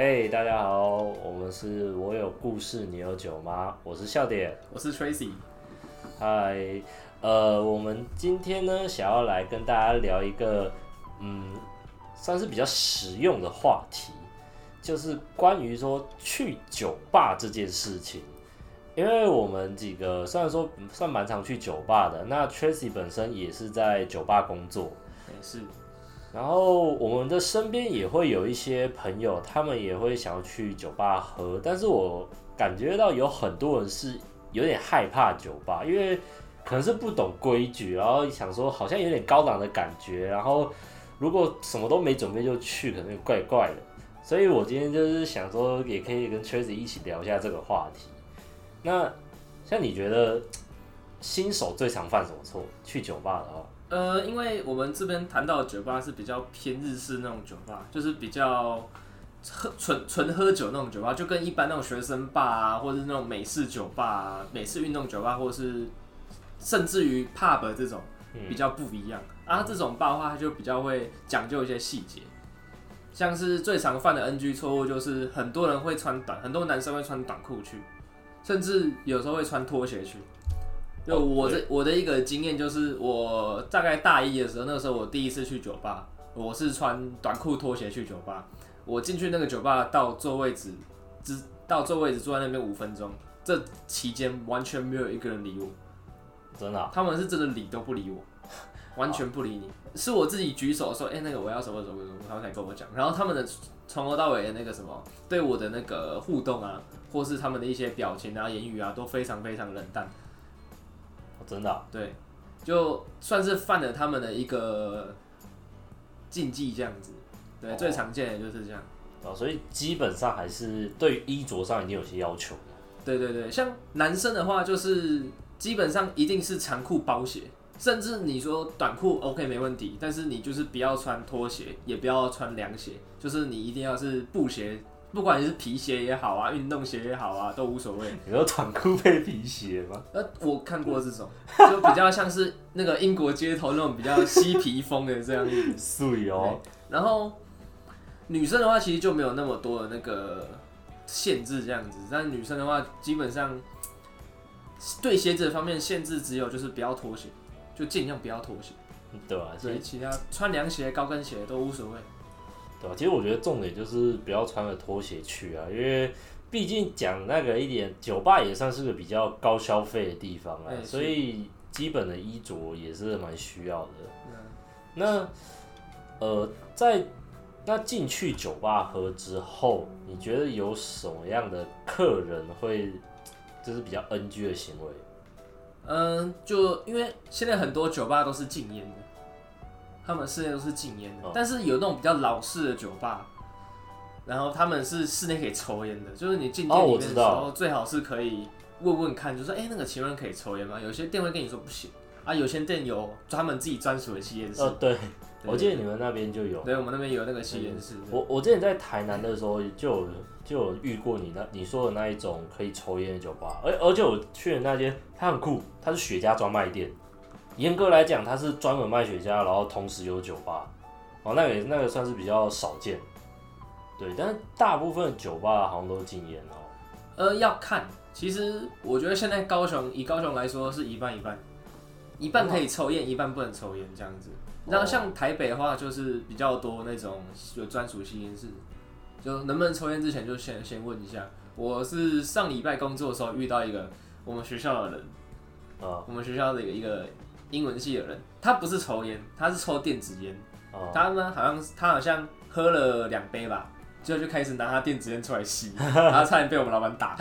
嘿大家好，我们是我有故事，你有酒吗？我是笑点，我是 Tracy。嗨，呃，我们今天呢，想要来跟大家聊一个，嗯，算是比较实用的话题，就是关于说去酒吧这件事情。因为我们几个虽然说算蛮常去酒吧的，那 Tracy 本身也是在酒吧工作，也是。然后我们的身边也会有一些朋友，他们也会想要去酒吧喝，但是我感觉到有很多人是有点害怕酒吧，因为可能是不懂规矩，然后想说好像有点高档的感觉，然后如果什么都没准备就去，可能怪怪的。所以我今天就是想说，也可以跟 Tracy 一起聊一下这个话题。那像你觉得新手最常犯什么错？去酒吧的话，呃，因为我们这边谈到的酒吧是比较偏日式那种酒吧，就是比较喝纯纯喝酒那种酒吧，就跟一般那种学生吧啊，或者是那种美式酒吧、啊、美式运动酒吧，或者是甚至于 pub 这种比较不一样。啊，这种吧的话，它就比较会讲究一些细节，像是最常犯的 NG 错误就是很多人会穿短，很多男生会穿短裤去。甚至有时候会穿拖鞋去。就我这我的一个经验就是，我大概大一的时候，那个时候我第一次去酒吧，我是穿短裤拖鞋去酒吧。我进去那个酒吧，到坐位置，只到坐位置坐在那边五分钟，这期间完全没有一个人理我。真的？他们是真的理都不理我，完全不理你。是我自己举手说，哎，那个我要什么什么什么，他们才跟我讲。然后他们的从头到尾的那个什么，对我的那个互动啊。或是他们的一些表情啊、言语啊，都非常非常冷淡。真的？对，就算是犯了他们的一个禁忌这样子。对，最常见的就是这样。哦，所以基本上还是对衣着上一定有些要求对对对，像男生的话，就是基本上一定是长裤包鞋，甚至你说短裤 OK 没问题，但是你就是不要穿拖鞋，也不要穿凉鞋，就是你一定要是布鞋。不管你是皮鞋也好啊，运动鞋也好啊，都无所谓。你说短裤配皮鞋吗？呃，我看过这种，就比较像是那个英国街头那种比较嬉皮风的这样子。素哦。然后女生的话，其实就没有那么多的那个限制这样子。但女生的话，基本上对鞋子方面限制只有就是不要拖鞋，就尽量不要拖鞋。对啊，所以其他穿凉鞋、高跟鞋都无所谓。对吧？其实我觉得重点就是不要穿着拖鞋去啊，因为毕竟讲那个一点，酒吧也算是个比较高消费的地方啊，所以基本的衣着也是蛮需要的。那呃，在那进去酒吧喝之后，你觉得有什么样的客人会就是比较 NG 的行为？嗯，就因为现在很多酒吧都是禁烟的。他们室内都是禁烟的，但是有那种比较老式的酒吧，然后他们是室内可以抽烟的，就是你进店里面的时候，最好是可以问问看，就说哎，那个请问可以抽烟吗？有些店会跟你说不行啊，有些店有专门自己专属的吸烟室。哦，对，我记得你们那边就有。对，我们那边有那个吸烟室。我我之前在台南的时候就有就有遇过你那你说的那一种可以抽烟的酒吧，而而且我去的那间它很酷，它是雪茄专卖店。严格来讲，它是专门卖雪茄，然后同时有酒吧，哦，那个那个算是比较少见，对，但是大部分酒吧好像都禁烟哦。呃，要看，其实我觉得现在高雄以高雄来说是一半一半，一半可以抽烟，一半不能抽烟这样子。然后像台北的话，就是比较多那种有专属吸烟室，就能不能抽烟之前就先先问一下。我是上礼拜工作的时候遇到一个我们学校的人，啊，我们学校的一个。英文系的人，他不是抽烟，他是抽电子烟。哦，他呢，好像他好像喝了两杯吧，之后就开始拿他电子烟出来吸，然后差点被我们老板打。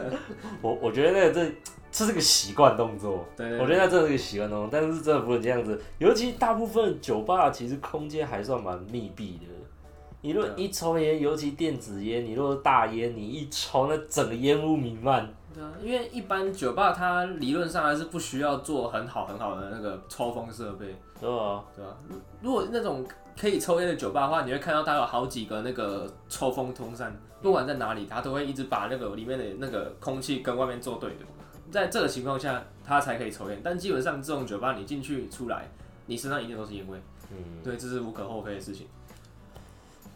我我觉得那个这这是个习惯动作，对，我觉得那真的是个习惯动作，但是真的不能这样子。尤其大部分酒吧其实空间还算蛮密闭的，你如果一抽烟，尤其电子烟，你如果大烟，你一抽，那整个烟雾弥漫。因为一般酒吧它理论上还是不需要做很好很好的那个抽风设备，对啊，对啊？如果那种可以抽烟的酒吧的话，你会看到它有好几个那个抽风通扇，不管在哪里，它都会一直把那个里面的那个空气跟外面做对的。在这个情况下，它才可以抽烟。但基本上这种酒吧，你进去出来，你身上一定都是烟味。嗯，对，这是无可厚非的事情。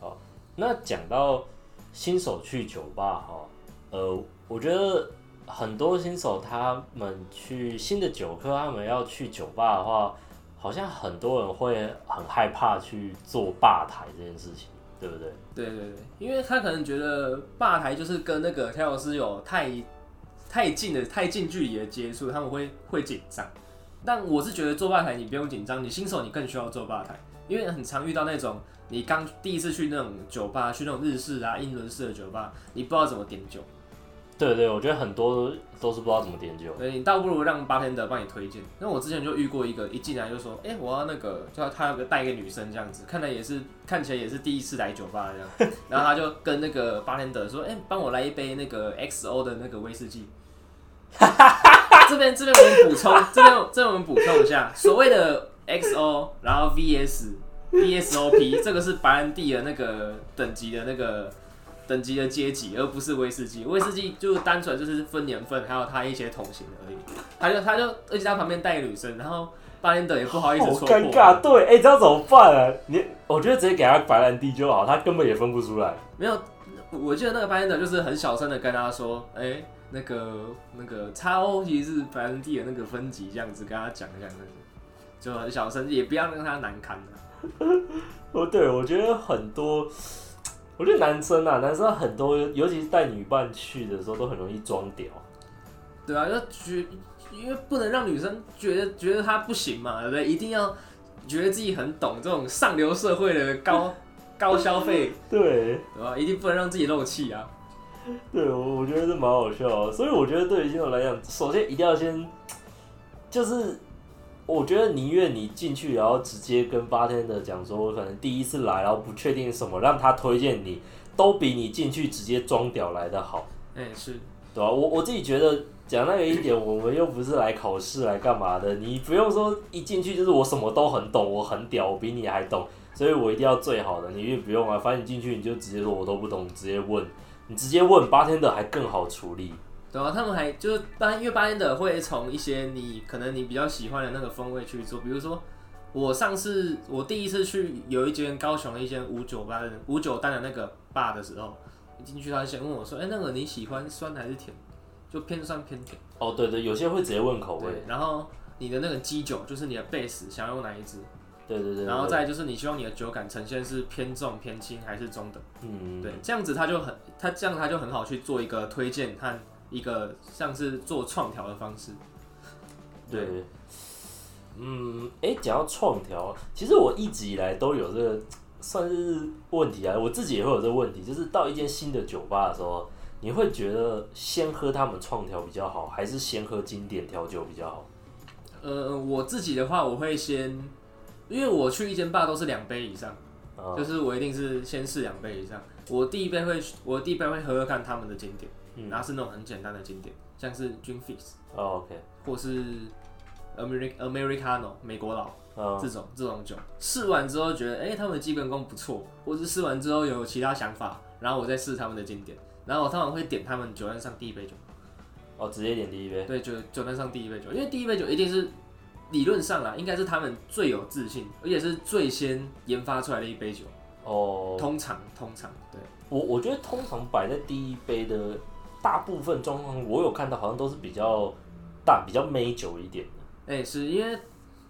好，那讲到新手去酒吧哈，呃，我觉得很多新手他们去新的酒客，他们要去酒吧的话，好像很多人会很害怕去做吧台这件事情，对不对？对对对，因为他可能觉得吧台就是跟那个调酒师有太太近的太近距离的接触，他们会会紧张。但我是觉得做吧台你不用紧张，你新手你更需要做吧台，因为很常遇到那种你刚第一次去那种酒吧，去那种日式啊、英伦式的酒吧，你不知道怎么点酒，对对，我觉得很多都是不知道怎么点酒。对你倒不如让巴天德帮你推荐。那我之前就遇过一个，一进来就说，哎、我要那个，叫他有个带一个女生这样子，看来也是看起来也是第一次来酒吧这样，然后他就跟那个巴天德说，哎、帮我来一杯那个 XO 的那个威士忌。这边这边我们补充，这边这边我们补充一下，所谓的 XO，然后 VS、VSOP，这个是白兰地的那个等级的那个等级的阶级，而不是威士忌。威士忌就单纯就是分年份，还有它一些桶型而已。他就他就而且他旁边带女生，然后巴连德也不好意思说，尴尬，对，哎、这样怎么办啊？你，我觉得直接给他白兰地就好，他根本也分不出来。没有，我记得那个巴连德就是很小声的跟他说，哎、那个那个叉 O 其实是白兰地的那个分级，这样子跟他讲这样子，就很小声，也不要让他难堪啊 哦，对，我觉得很多，我觉得男生啊，男生很多，尤其是带女伴去的时候，都很容易装屌。对啊，要觉因为不能让女生觉得觉得他不行嘛，对不对？一定要觉得自己很懂这种上流社会的高 高消费，对，对吧？一定不能让自己漏气啊。对，我我觉得这蛮好笑的。所以我觉得对于新手来讲，首先一定要先，就是我觉得宁愿你进去，然后直接跟八天的讲说，我可能第一次来，然后不确定什么，让他推荐你，都比你进去直接装屌来的好。哎、是，对吧、我我自己觉得讲那个一点，我们又不是来考试来干嘛的，你不用说一进去就是我什么都很懂，我很屌，我比你还懂，所以我一定要最好的。你也不用啊，反正你进去你就直接说我都不懂，直接问，你直接问八天的还更好处理。对啊，他们还就是八，因为八天的会从一些你可能你比较喜欢的那个风味去做，比如说我上次我第一次去有一间高雄的一间五九八的五九单的那个坝的时候，一进去他先问我说，哎、那个你喜欢酸还是甜？就偏酸偏甜。哦，对对，有些会直接问口味，，然后你的那个基酒就是你的 base 想要用哪一支，对对对，对然后再就是你希望你的酒感呈现是偏重偏轻还是中等。嗯，对，这样子他就很，他这样他就很好去做一个推荐和一个像是做创调的方式。对，嗯，哎，讲到创调，其实我一直以来都有这个算是问题啊，我自己也会有这个问题，就是到一间新的酒吧的时候，你会觉得先喝他们创调比较好，还是先喝经典调酒比较好？呃，我自己的话，我会先，因为我去一间吧都是两杯以上，啊、就是我一定是先试两杯以上。我第一杯会，我第一杯会喝喝看他们的经典，嗯。然后是那种很简单的经典，像是 Gin Fizz 哦，OK，或是 Americ Americano 美国佬嗯，这种这种酒，试完之后觉得，哎、他们的基本功不错，或是试完之后有其他想法，然后我再试他们的经典，然后我通常会点他们酒单上第一杯酒。哦，直接点第一杯，对，酒酒单上第一杯酒，因为第一杯酒一定是理论上啦，应该是他们最有自信，而且是最先研发出来的一杯酒。哦，通常，通常，对，我我觉得通常摆在第一杯的大部分状况，我有看到好像都是比较淡、比较美酒一点的。哎、是因为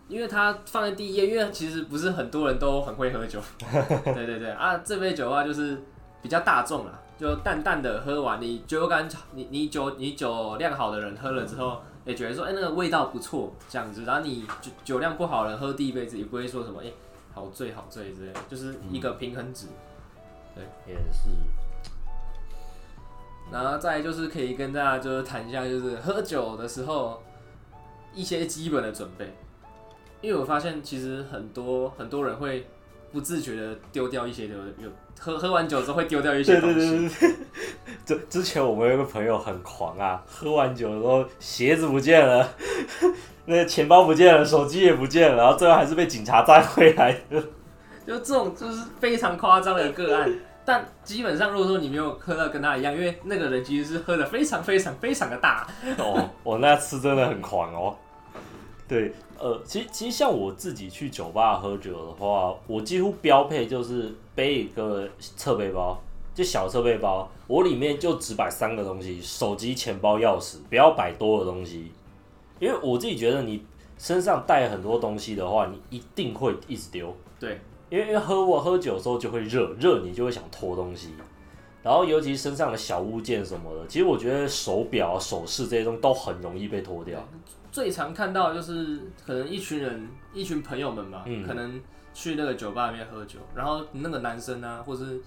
因为它放在第一页，因为其实不是很多人都很会喝酒。对对对啊，这杯酒的话就是比较大众啦，就淡淡的喝完，你酒感你你酒你酒量好的人喝了之后，也觉得说，哎、那个味道不错，这样子。然后你酒酒量不好的人喝第一杯子，也不会说什么，哎、好醉好醉之类的，就是一个平衡值。对也是，然后再就是可以跟大家就是谈一下，就是喝酒的时候一些基本的准备，因为我发现其实很多很多人会不自觉的丢掉一些的有喝喝完酒之后会丢掉一些东西，对。这 之前我们有一个朋友很狂啊，喝完酒的时候鞋子不见了，那个钱包不见了，手机也不见了，然后最后还是被警察带回来的。就这种就是非常夸张的个案。但基本上，如果说你没有喝到跟他一样，因为那个人其实是喝的非常非常非常的大，哦，我那次真的很狂哦。对，呃，其实其实像我自己去酒吧喝酒的话，我几乎标配就是背一个侧背包，就小侧背包，我里面就只摆三个东西：手机、钱包、钥匙，不要摆多的东西。因为我自己觉得，你身上带很多东西的话，你一定会一直丢。对，因为因为喝我喝酒的时候就会热，热你就会想脱东西。然后尤其身上的小物件什么的，其实我觉得手表、首饰这些东西都很容易被脱掉。最常看到的就是可能一群人、一群朋友们吧，嗯可能去那个酒吧里面喝酒，然后那个男生啊，或是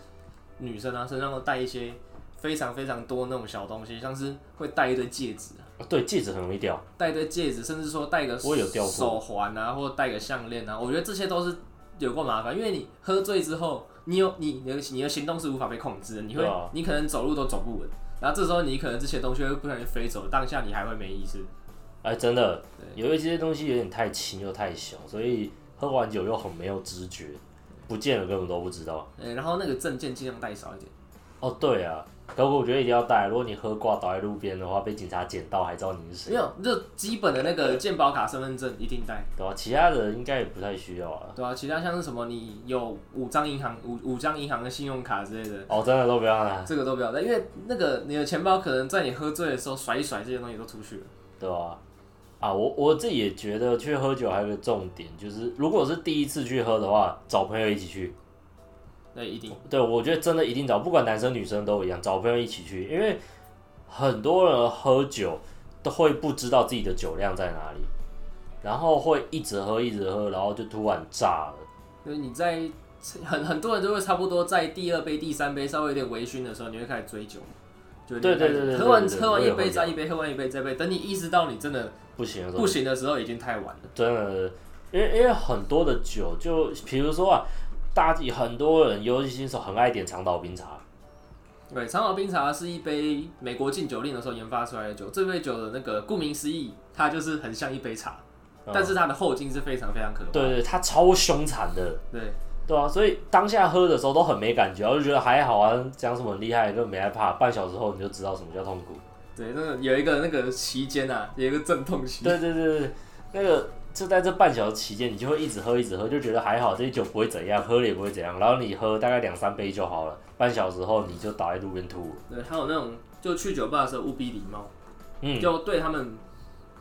女生啊，身上都带一些非常非常多那种小东西，像是会戴一堆戒指啊，对，戒指很容易掉。戴一堆戒指，甚至说戴个手环啊，或者戴个项链啊，我觉得这些都是有过麻烦，因为你喝醉之后，你有你你的你的行动是无法被控制的，你会、啊你可能走路都走不稳，然后这时候你可能这些东西会不小心飞走，当下你还会没意识。哎，真的，有一些东西有点太轻又太小，所以喝完酒又很没有知觉，不见了根本都不知道。呃，然后那个证件尽量带少一点。哦，对啊，可我觉得一定要带。如果你喝挂倒在路边的话，被警察捡到还知道你是谁，没有，就基本的那个健保卡、身份证一定带，对啊、其他的应该也不太需要啊。对啊，其他像是什么，你有五张银行五五张银行的信用卡之类的，哦，真的都不要拿，这个都不要带，因为那个你的钱包可能在你喝醉的时候甩一甩，这些东西都出去了。对啊、啊？我我自己也觉得去喝酒还有个重点，就是如果是第一次去喝的话，找朋友一起去。那一定对，我觉得真的一定找，不管男生女生都一样，找朋友一起去，因为很多人喝酒都会不知道自己的酒量在哪里，然后会一直喝一直喝，然后就突然炸了。就是你在很很多人都会差不多在第二杯、第三杯稍微有点微醺的时候，你会开始追酒，就对对对喝完喝完一杯再一杯，喝完一杯再一杯，等你意识到你真的不行的时候不行的时候，已经太晚了。真的，因为因为很多的酒，就比如说啊，大很多人，尤其新手很爱点长岛冰茶，对，长岛冰茶是一杯美国禁酒令的时候研发出来的酒。这杯酒的那个顾名思义，它就是很像一杯茶，但是它的后劲是非常非常可怕。对对，它超凶残的，对对啊，所以当下喝的时候都很没感觉，我就觉得还好啊，讲什么很厉害，根本没害怕，半小时后你就知道什么叫痛苦。对，那个有一个那个期间啊，有一个阵痛期。对对对对，那个就在这半小时期间，你就会一直喝一直喝，就觉得还好，这些酒不会怎样，喝了也不会怎样。然后你喝大概两三杯就好了，半小时后你就倒在路边吐了。对，还有那种就去酒吧的时候务必礼貌，嗯，就对他们，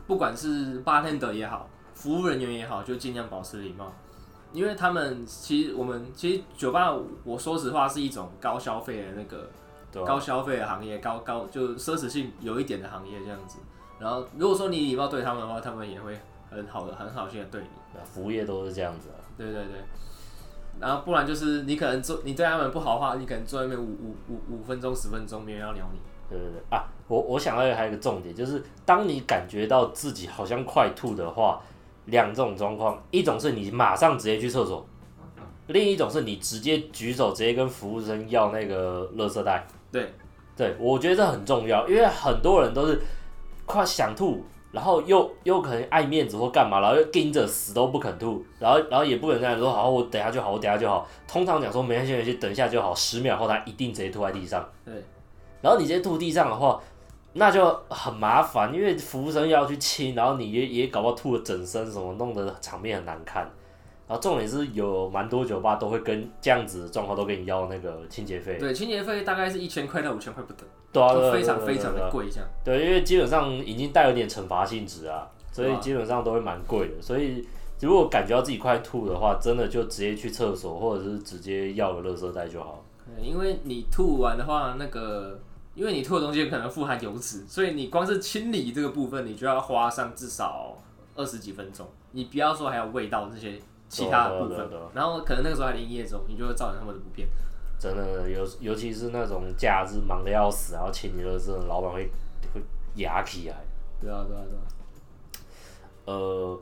不管是 bartender 也好，服务人员也好，就尽量保持礼貌。因为他们其实我们其实酒吧，我说实话是一种高消费的那个对、高消费的行业，高高就奢侈性有一点的行业这样子。然后如果说你礼貌对他们的话，他们也会很好的很好心的对你。服务业都是这样子啊。对对对。然后不然就是你可能做你对他们不好的话，你可能坐在那边五五五五分钟十分钟，没人要鸟你。对对对啊，我我想到还有一个重点，就是当你感觉到自己好像快吐的话，两种状况，一种是你马上直接去厕所，另一种是你直接举手直接跟服务生要那个垃圾袋。对，对，我觉得这很重要，因为很多人都是快想吐，然后又又可能爱面子或干嘛，然后又盯着死都不肯吐，然后然后也不可能这样说好，我等下就好，我等下就好。通常讲说没关系没关系，等一下就好，十秒后他一定直接吐在地上。对，然后你直接吐地上的话，那就很麻烦，因为服务生要去清，然后你也也搞不好吐了整身什么，弄得场面很难看。然后重点是有蛮多酒吧都会跟这样子的状况都跟你要那个清洁费，对，清洁费大概是一千块到五千块不等，对啊，都非常非常的贵这样。对，因为基本上已经带有点惩罚性质啊，所以基本上都会蛮贵的。所以如果感觉到自己快吐的话，真的就直接去厕所，或者是直接要个垃圾袋就好。对因为你吐完的话，那个因为你吐的东西可能富含油脂，所以你光是清理这个部分，你就要花上至少二十几分钟。你不要说还有味道这些其他的部分然后可能那个时候还营业中，你就会造成他们的不便。真的，尤尤其是那种假日忙的要死，然后请你的这种，老板会会压起来。对啊，对啊，对啊。呃，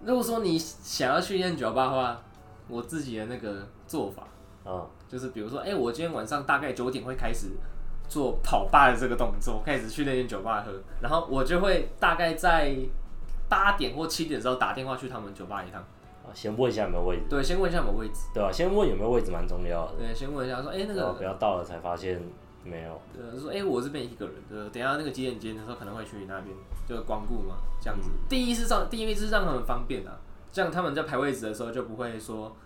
如果说你想要去练酒吧的话，我自己的那个做法嗯，就是，比如说，哎、我今天晚上大概九点会开始做跑吧的这个动作，开始去那间酒吧喝，然后我就会大概在八点或七点的时候打电话去他们酒吧一趟。啊先问一下有没有位置，对，先问一下有没有位置。对吧、先问有没有位置蛮重要的，对，先问一下说，哎、那个，不要到了才发现没有。呃，说，哎、我这边一个人，对，等一下那个几点几点的时候可能会去你那边，就光顾嘛，这样子。第一是让，第一是让他们方便啊，这样他们在排位置的时候就不会说，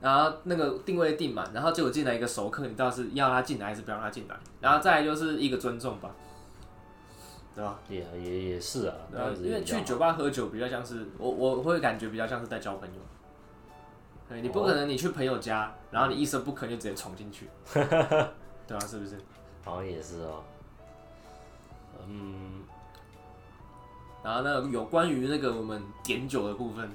然后那个定位定满，然后结果进来一个熟客，你到底是要他进来还是不要让他进来？然后再来就是一个尊重吧，对吧？也也也是啊，因为去酒吧喝酒比较像是我我会感觉比较像是在交朋友。对，你不可能你去朋友家，然后你一声不吭就直接闯进去，对啊，是不是？好像也是哦。嗯，然后呢有关于那个我们点酒的部分，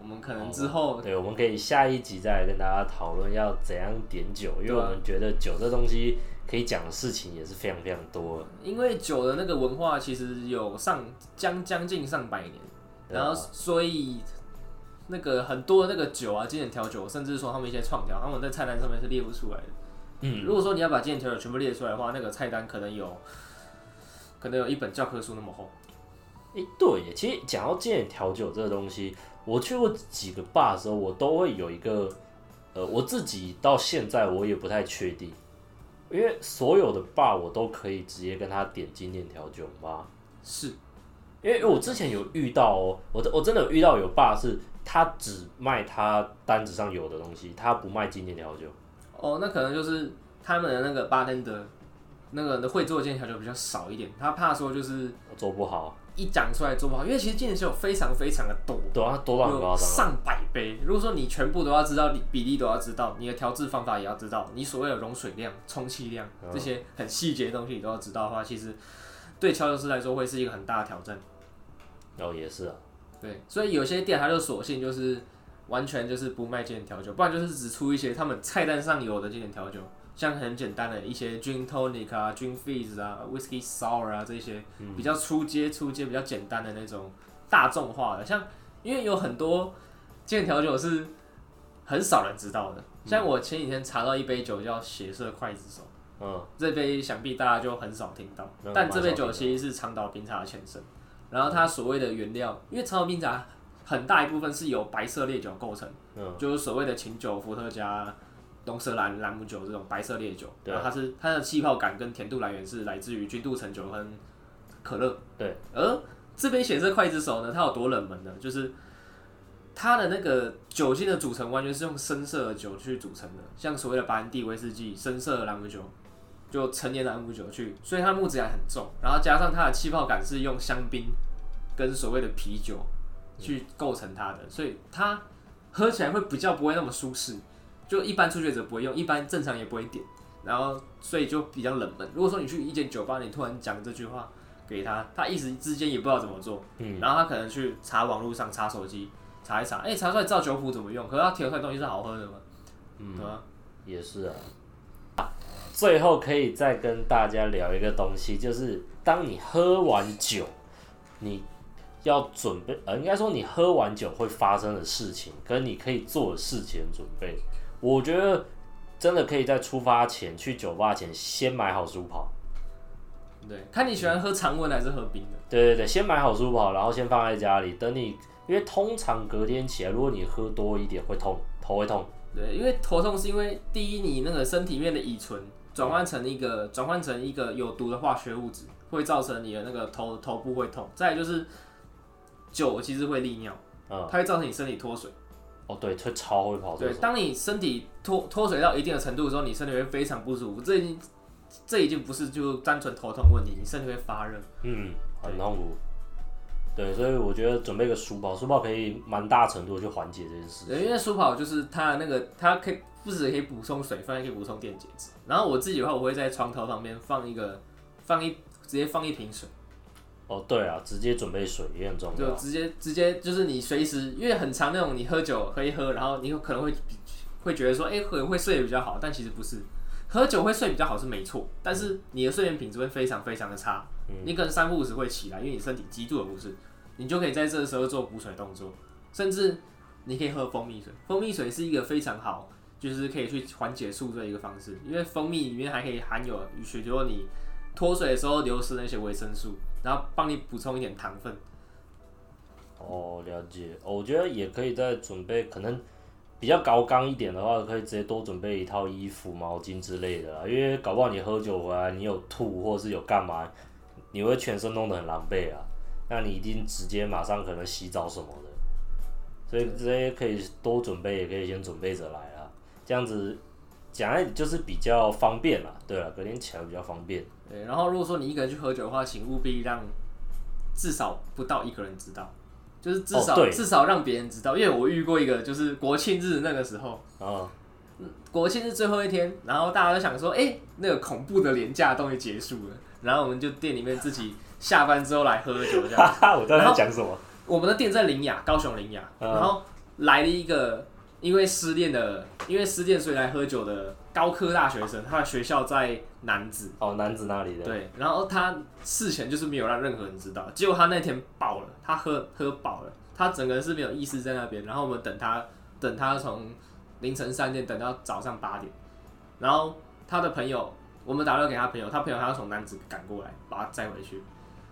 我们可能之后对，我们可以下一集再来跟大家讨论要怎样点酒，因为我们觉得酒这东西可以讲的事情也是非常非常多。因为酒的那个文化其实有上将将近上百年，然后所以那个很多的那个酒啊，经典调酒，甚至说他们一些创调，他们在菜单上面是列不出来的。嗯，如果说你要把经典调酒全部列出来的话，那个菜单可能有可能有一本教科书那么厚。诶，对耶，其实讲到经典调酒这个东西，我去过几个 bar 的时候，我都会有一个，呃，我自己到现在我也不太确定，因为所有的 bar 我都可以直接跟他点经典调酒吗？是，因为我之前有遇到哦，我我真的有遇到有 bar 是他只卖他单子上有的东西，他不卖经典调酒。哦，那可能就是他们的那个 bartender 那个会做的经典调酒比较少一点，他怕说就是做不好，一讲出来做不好，因为其实经典调酒非常非常的多。对啊，多到很有夸张啊。上百杯。如果说你全部都要知道，你比例都要知道，你的调制方法也要知道，你所谓的溶水量、充气量嗯这些很细节的东西你都要知道的话，其实对调酒师来说会是一个很大的挑战。哦，也是啊，对，所以有些店他就索性就是完全就是不卖经典调酒，不然就是只出一些他们菜单上有的经典调酒，像很简单的一些 gin tonic 啊、gin fizz 啊、whisky sour 啊这些比较出街、出街比较简单的那种大众化的，像因为有很多经典调酒是很少人知道的，像我前几天查到一杯酒叫血色刽子手。嗯，这杯想必大家就很少听到。那，但这杯酒其实是长岛冰茶的前身。然后它所谓的原料，因为长岛冰茶很大一部分是由白色烈酒构成，嗯。就是所谓的琴酒、伏特加、东色兰、兰姆酒这种白色烈酒。对然后它是它的气泡感跟甜度来源是来自于君度橙酒跟可乐。对。而这杯血色刽子手呢，它有多冷门呢？就是它的那个酒精的组成完全是用深色的酒去组成的，像所谓的白兰地、威士忌、深色的兰姆酒，就陈年朗姆酒去，所以它木质感很重，然后加上它的气泡感是用香槟跟所谓的啤酒去构成它的，所以它喝起来会比较不会那么舒适，就一般初学者不会用，一般正常也不会点，然后所以就比较冷门。如果说你去一间酒吧，你突然讲这句话给他，他一时之间也不知道怎么做，嗯，然后他可能去查网络上查手机查一查，哎、查出来知道酒谱怎么用，可是他调出来东西是好喝的吗？嗯？也是啊。最后可以再跟大家聊一个东西，就是当你喝完酒，你要准备，呃，应该说你喝完酒会发生的事情，跟你可以做的事情准备。我觉得真的可以在出发前去酒吧前先买好书跑。对，看你喜欢喝常温还是喝冰的。对对对，先买好书跑，然后先放在家里，等你，因为通常隔天起来，如果你喝多一点会痛，头会痛。对，因为头痛是因为第一，你那个身体里面的乙醇转换成一个转换成一个有毒的化学物质，会造成你的那个头头部会痛。再来就是酒其实会利尿，嗯，它会造成你身体脱水。哦对，会超会跑对，当你身体脱脱水到一定的程度的时候，你身体会非常不舒服。这已经这已经不是就单纯头痛问题，你身体会发热。嗯，很痛苦。对，所以我觉得准备个书包，书包可以蛮大程度去缓解这件事。对，因为舒跑就是它的那个，它可以不止可以补充水分，还可以补充电解质。然后我自己的话，我会在床头旁边放一个放一直接放一瓶水。哦，对啊，直接准备水也很重要。就直接直接就是你随时，因为很长那种你喝酒喝一喝，然后你有可能会会觉得说，哎、可能会睡得比较好，但其实不是，喝酒会睡比较好是没错，但是你的睡眠品质会非常非常的差，你可能三不五时会起来，因为你身体极度的不适，你就可以在这个时候做补水动作，甚至你可以喝蜂蜜水，蜂蜜水是一个非常好，就是可以去缓解宿醉的一个方式，因为蜂蜜里面还可以含有许多你脱水的时候流失那些维生素，然后帮你补充一点糖分。哦，了解。我觉得也可以再准备，可能比较高纲一点的话，可以直接多准备一套衣服、毛巾之类的啦。因为搞不好你喝酒回来，你有吐或是有干嘛，你会全身弄得很狼狈啊。那你一定直接马上可能洗澡什么的，所以这些可以多准备，也可以先准备着来啊。这样子讲来就是比较方便啦。对啊，隔天起来比较方便。对，然后如果说你一个人去喝酒的话，请务必让至少不到一个人知道，就是至少、哦对。至少让别人知道，因为我遇过一个，就是国庆日那个时候，啊，国庆日最后一天，然后大家都想说，哎、那个恐怖的廉价终于结束了，然后我们就店里面自己下班之后来喝酒这样。哈哈，我知道讲什么。我们的店在林雅，高雄林雅，嗯。然后来了一个因为失恋的，因为失恋所以来喝酒的高科大学生，他的学校在南子，哦，男子那里的。对，然后他事前就是没有让任何人知道，结果他那天爆了，他喝喝饱了，他整个人是没有意识在那边，然后我们等他等他从凌晨三点等到早上八点，然后他的朋友，我们打电话给他朋友，他朋友还要从南子赶过来把他载回去，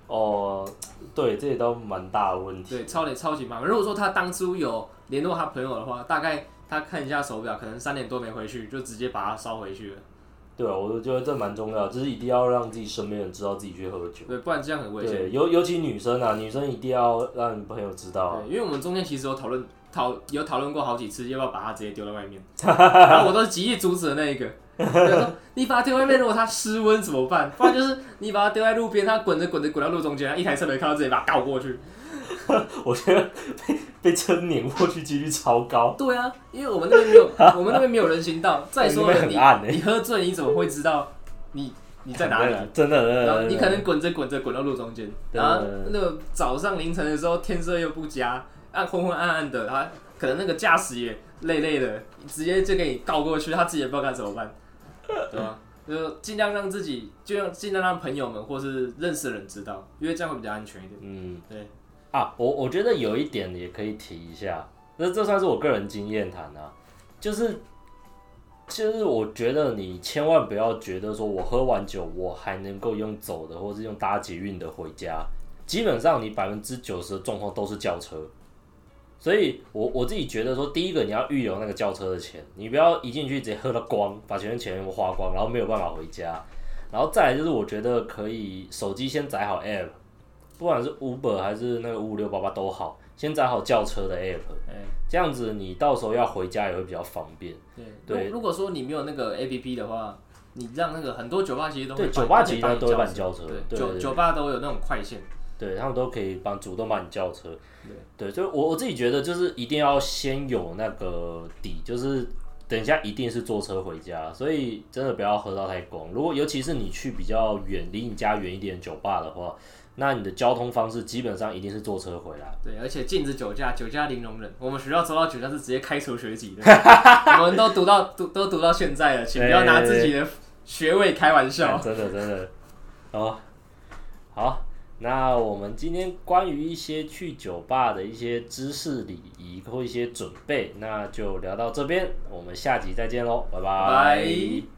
哦，对，这也都蛮大的问题。对，超级超级麻烦。如果说他当初有联络他朋友的话，大概他看一下手表，可能三点多没回去，就直接把它烧回去了。对啊，我觉得这蛮重要，就是一定要让自己身边人知道自己去喝酒。对，不然这样很危险。对，尤尤其女生啊，女生一定要让朋友知道。对，因为我们中间其实有讨论讨有讨论过好几次，要不要把它直接丢在外面，然后我都是极力阻止的那一个。对说你把它丢外面，如果它失温怎么办？不然就是你把它丢在路边，它滚着滚着滚到路中间，一台车没看到，自己把它倒过去。我觉得被被车碾过去几率超高。对啊，因为我们那边没有，我们那边没有人行道。再说了，你你喝醉，你怎么会知道你你在哪里？真的。然后你可能滚着滚着滚到路中间，对然后那个早上凌晨的时候天色又不佳，暗昏昏暗暗的，他可能那个驾驶也累累的，直接就给你告过去，他自己也不知道该怎么办，对吧？就尽量让自己，就让尽量让朋友们或是认识的人知道，因为这样会比较安全一点。嗯，对啊，我我觉得有一点也可以提一下，那这算是我个人经验谈啊，就是就是我觉得你千万不要觉得说我喝完酒我还能够用走的或是用搭捷运的回家，基本上你百分之九十的状况都是轿车。所以我我自己觉得说，第一个你要预留那个轿车的钱，你不要一进去直接喝了光，把前面钱全部花光，然后没有办法回家。然后再来就是，我觉得可以手机先载好 app，不管是 Uber 还是那个五五六八八都好，先载好叫车的 app，哎，这样子你到时候要回家也会比较方便。对对如如果说你没有那个 A P P 的话，你让那个很多酒吧其实都会对帮酒吧其实都会帮你叫叫车对，对对酒酒吧都有那种快线。对他们都可以帮主动帮你叫车。对，所以我我自己觉得就是一定要先有那个底，就是等一下一定是坐车回家，所以真的不要喝到太光。如果尤其是你去比较远离你家远一点的酒吧的话，那你的交通方式基本上一定是坐车回来。对，而且禁止酒驾，酒驾零容忍。我们学校抽到酒驾是直接开除学籍的，我们都读到读都读到现在了，请不要拿自己的学位开玩笑。真的真的。哦，好，那我们今天关于一些去酒吧的一些知识礼仪或一些准备，那就聊到这边，我们下集再见喽，拜拜拜